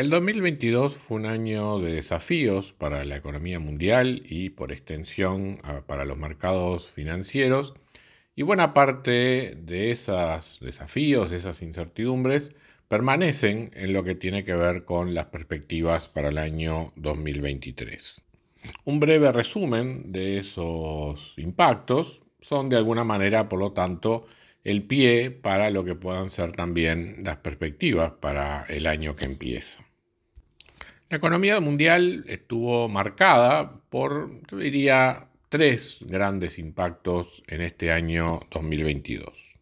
El 2022 fue un año de desafíos para la economía mundial y por extensión para los mercados financieros y buena parte de esos desafíos, de esas incertidumbres, permanecen en lo que tiene que ver con las perspectivas para el año 2023. Un breve resumen de esos impactos son de alguna manera, por lo tanto, el pie para lo que puedan ser también las perspectivas para el año que empieza. La economía mundial estuvo marcada por, yo diría, tres grandes impactos en este año 2022.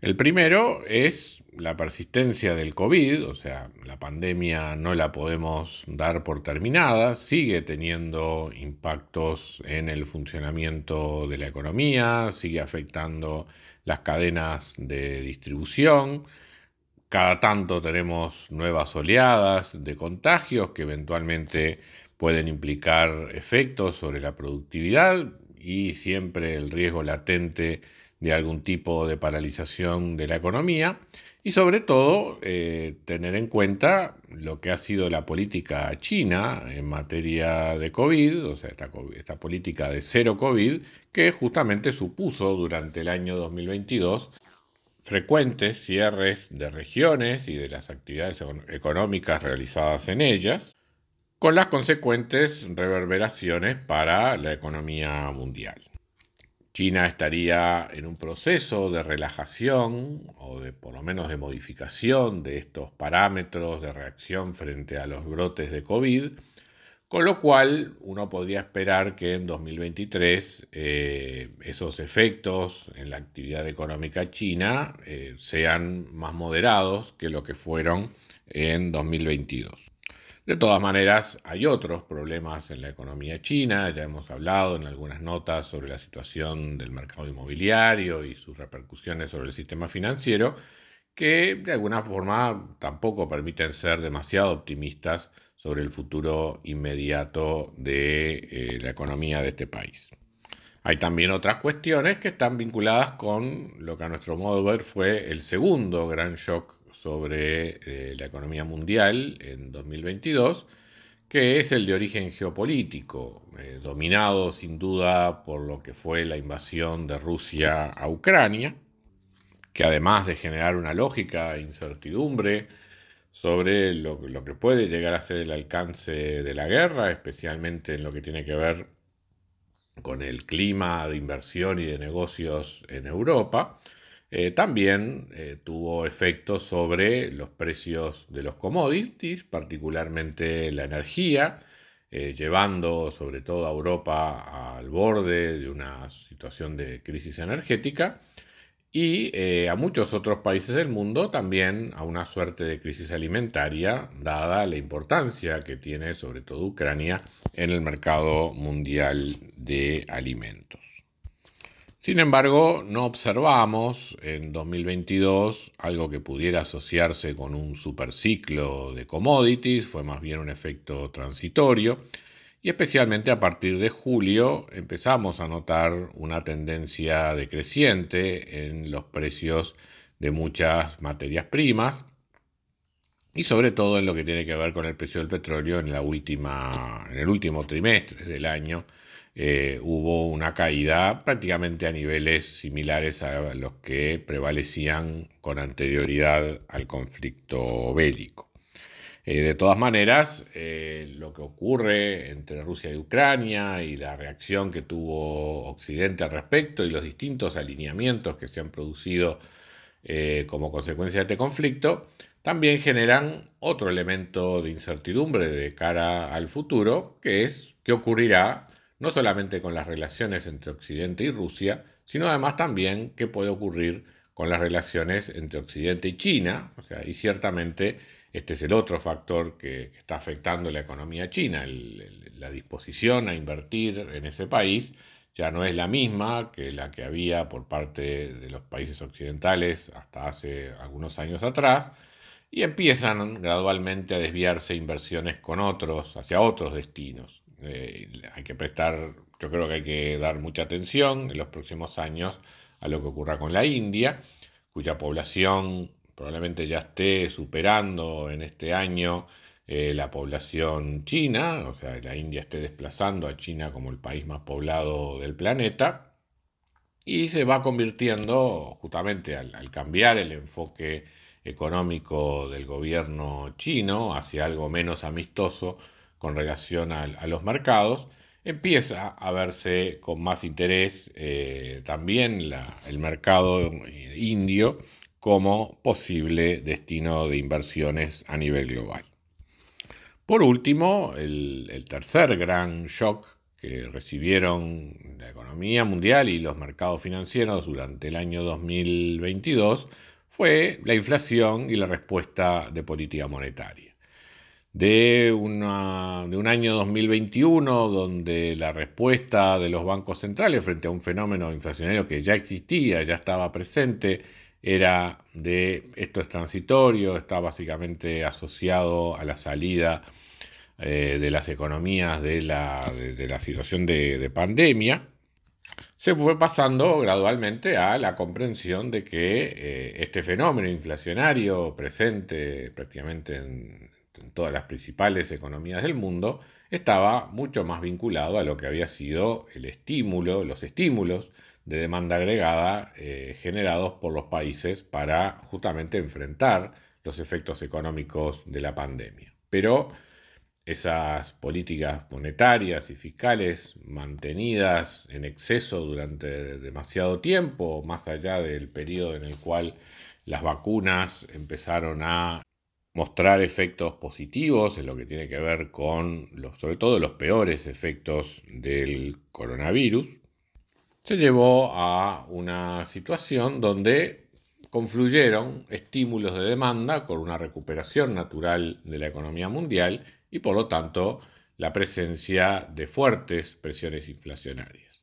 El primero es la persistencia del COVID, o sea, la pandemia no la podemos dar por terminada, sigue teniendo impactos en el funcionamiento de la economía, sigue afectando las cadenas de distribución, cada tanto tenemos nuevas oleadas de contagios que eventualmente pueden implicar efectos sobre la productividad y siempre el riesgo latente de algún tipo de paralización de la economía. Y sobre todo eh, tener en cuenta lo que ha sido la política china en materia de COVID, o sea, esta, esta política de cero COVID, que justamente supuso durante el año 2022 frecuentes cierres de regiones y de las actividades económicas realizadas en ellas, con las consecuentes reverberaciones para la economía mundial. China estaría en un proceso de relajación o de por lo menos de modificación de estos parámetros de reacción frente a los brotes de COVID, con lo cual, uno podría esperar que en 2023 eh, esos efectos en la actividad económica china eh, sean más moderados que lo que fueron en 2022. De todas maneras, hay otros problemas en la economía china, ya hemos hablado en algunas notas sobre la situación del mercado inmobiliario y sus repercusiones sobre el sistema financiero, que de alguna forma tampoco permiten ser demasiado optimistas sobre el futuro inmediato de eh, la economía de este país. Hay también otras cuestiones que están vinculadas con lo que a nuestro modo de ver fue el segundo gran shock sobre eh, la economía mundial en 2022, que es el de origen geopolítico, eh, dominado sin duda por lo que fue la invasión de Rusia a Ucrania, que además de generar una lógica incertidumbre sobre lo, que puede llegar a ser el alcance de la guerra, especialmente en lo que tiene que ver con el clima de inversión y de negocios en Europa, eh, también eh, tuvo efectos sobre los precios de los commodities, particularmente la energía, eh, llevando sobre todo a Europa al borde de una situación de crisis energética y eh, a muchos otros países del mundo también a una suerte de crisis alimentaria, dada la importancia que tiene sobre todo Ucrania en el mercado mundial de alimentos. Sin embargo, no observamos en 2022 algo que pudiera asociarse con un superciclo de commodities, fue más bien un efecto transitorio, y especialmente a partir de julio empezamos a notar una tendencia decreciente en los precios de muchas materias primas y sobre todo en lo que tiene que ver con el precio del petróleo en, la última, en el último trimestre del año. Eh, hubo una caída prácticamente a niveles similares a los que prevalecían con anterioridad al conflicto bélico. Eh, de todas maneras, eh, lo que ocurre entre Rusia y Ucrania y la reacción que tuvo Occidente al respecto y los distintos alineamientos que se han producido eh, como consecuencia de este conflicto, también generan otro elemento de incertidumbre de cara al futuro, que es qué ocurrirá no solamente con las relaciones entre Occidente y Rusia, sino además también qué puede ocurrir con las relaciones entre Occidente y China, o sea, y ciertamente este es el otro factor que, está afectando la economía china, la disposición a invertir en ese país ya no es la misma que la que había por parte de los países occidentales hasta hace algunos años atrás, y empiezan gradualmente a desviarse inversiones con otros, hacia otros destinos. Eh, hay que prestar, yo creo que hay que dar mucha atención en los próximos años a lo que ocurra con la India, cuya población probablemente ya esté superando en este año eh, la población china, o sea, la India esté desplazando a China como el país más poblado del planeta, y se va convirtiendo justamente al, cambiar el enfoque económico del gobierno chino hacia algo menos amistoso con relación a, los mercados, empieza a verse con más interés eh, también el mercado eh, indio como posible destino de inversiones a nivel global. Por último, el, tercer gran shock que recibieron la economía mundial y los mercados financieros durante el año 2022 fue la inflación y la respuesta de política monetaria. De, un año 2021 donde la respuesta de los bancos centrales frente a un fenómeno inflacionario que ya existía, ya estaba presente, era de esto es transitorio, está básicamente asociado a la salida eh, de las economías de la, situación de, pandemia, se fue pasando gradualmente a la comprensión de que eh, este fenómeno inflacionario presente prácticamente en, todas las principales economías del mundo estaba mucho más vinculado a lo que había sido el estímulo, los estímulos de demanda agregada eh, generados por los países para justamente enfrentar los efectos económicos de la pandemia. Pero esas políticas monetarias y fiscales mantenidas en exceso durante demasiado tiempo, más allá del periodo en el cual las vacunas empezaron a mostrar efectos positivos en lo que tiene que ver con, sobre todo, los peores efectos del coronavirus, se llevó a una situación donde confluyeron estímulos de demanda con una recuperación natural de la economía mundial y por lo tanto la presencia de fuertes presiones inflacionarias.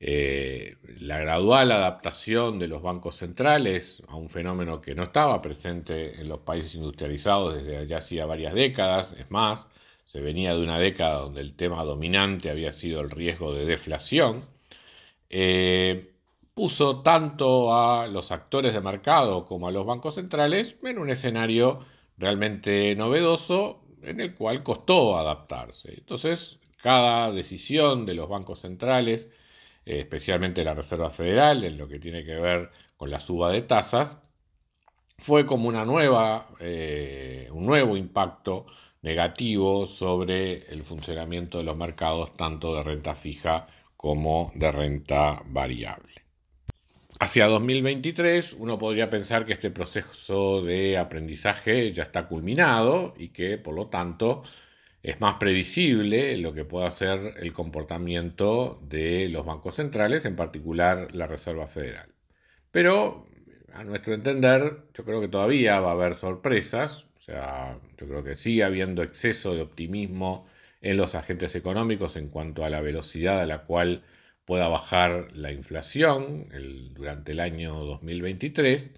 Eh, la gradual adaptación de los bancos centrales a un fenómeno que no estaba presente en los países industrializados desde ya hacía varias décadas, es más, se venía de una década donde el tema dominante había sido el riesgo de deflación, eh, puso tanto a los actores de mercado como a los bancos centrales en un escenario realmente novedoso en el cual costó adaptarse. Entonces, cada decisión de los bancos centrales, eh, especialmente la Reserva Federal, en lo que tiene que ver con la suba de tasas, fue como una nueva, eh, un nuevo impacto negativo sobre el funcionamiento de los mercados, tanto de renta fija como de renta variable. Hacia 2023 uno podría pensar que este proceso de aprendizaje ya está culminado y que por lo tanto es más previsible lo que pueda ser el comportamiento de los bancos centrales, en particular la Reserva Federal. Pero a nuestro entender yo creo que todavía va a haber sorpresas, o sea, yo creo que sigue habiendo exceso de optimismo en los agentes económicos en cuanto a la velocidad a la cual pueda bajar la inflación durante el año 2023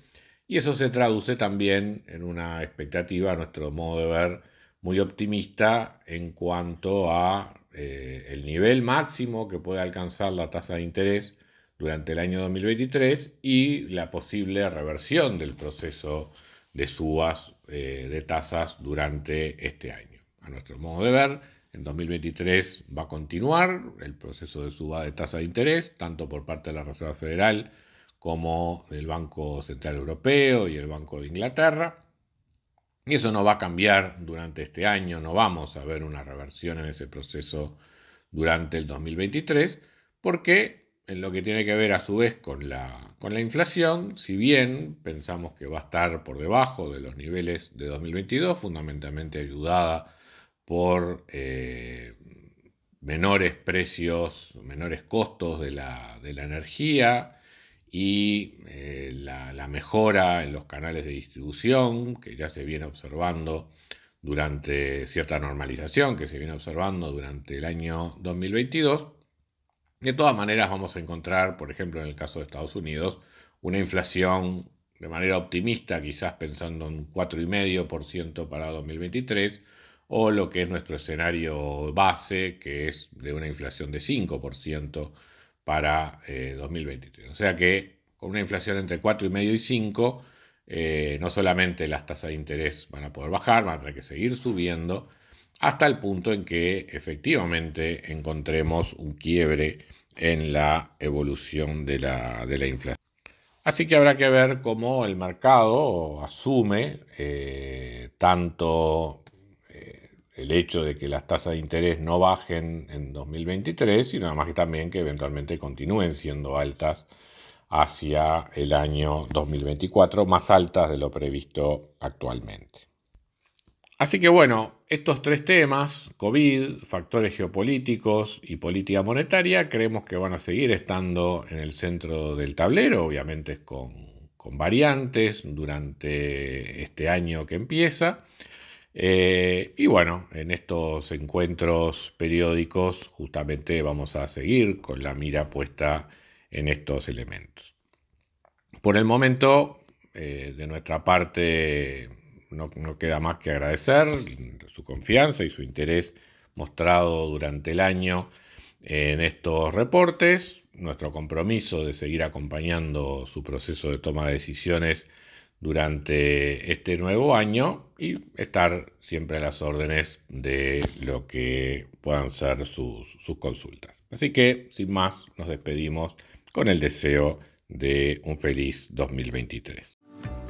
y eso se traduce también en una expectativa, a nuestro modo de ver, muy optimista en cuanto a eh, el nivel máximo que puede alcanzar la tasa de interés durante el año 2023 y la posible reversión del proceso de subas eh, de tasas durante este año. A nuestro modo de ver, en 2023 va a continuar el proceso de suba de tasa de interés, tanto por parte de la Reserva Federal como del Banco Central Europeo y el Banco de Inglaterra. Y eso no va a cambiar durante este año, no vamos a ver una reversión en ese proceso durante el 2023, porque en lo que tiene que ver a su vez con la, con la inflación, si bien pensamos que va a estar por debajo de los niveles de 2022, fundamentalmente ayudada por eh, menores precios, menores costos de la, energía y eh, la, mejora en los canales de distribución que ya se viene observando durante cierta normalización que se viene observando durante el año 2022. De todas maneras vamos a encontrar, por ejemplo, en el caso de Estados Unidos, una inflación de manera optimista, quizás pensando en 4,5% para 2023, o lo que es nuestro escenario base, que es de una inflación de 5% para 2023. Eh, o sea que con una inflación entre 4,5 y 5, eh, no solamente las tasas de interés van a poder bajar, van a tener que seguir subiendo, hasta el punto en que efectivamente encontremos un quiebre en la evolución de la, de la inflación. Así que habrá que ver cómo el mercado asume eh, tanto el hecho de que las tasas de interés no bajen en 2023, sino además que también que eventualmente continúen siendo altas hacia el año 2024, más altas de lo previsto actualmente. Así que bueno, estos tres temas, COVID, factores geopolíticos y política monetaria, creemos que van a seguir estando en el centro del tablero, obviamente con, variantes durante este año que empieza. Eh, y bueno, en estos encuentros periódicos justamente vamos a seguir con la mira puesta en estos elementos. Por el momento, eh, de nuestra parte, no, queda más que agradecer su confianza y su interés mostrado durante el año en estos reportes, nuestro compromiso de seguir acompañando su proceso de toma de decisiones durante este nuevo año y estar siempre a las órdenes de lo que puedan ser sus, sus consultas. Así que, sin más, nos despedimos con el deseo de un feliz 2023.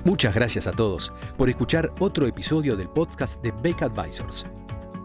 Muchas gracias a todos por escuchar otro episodio del podcast de Beck Advisors.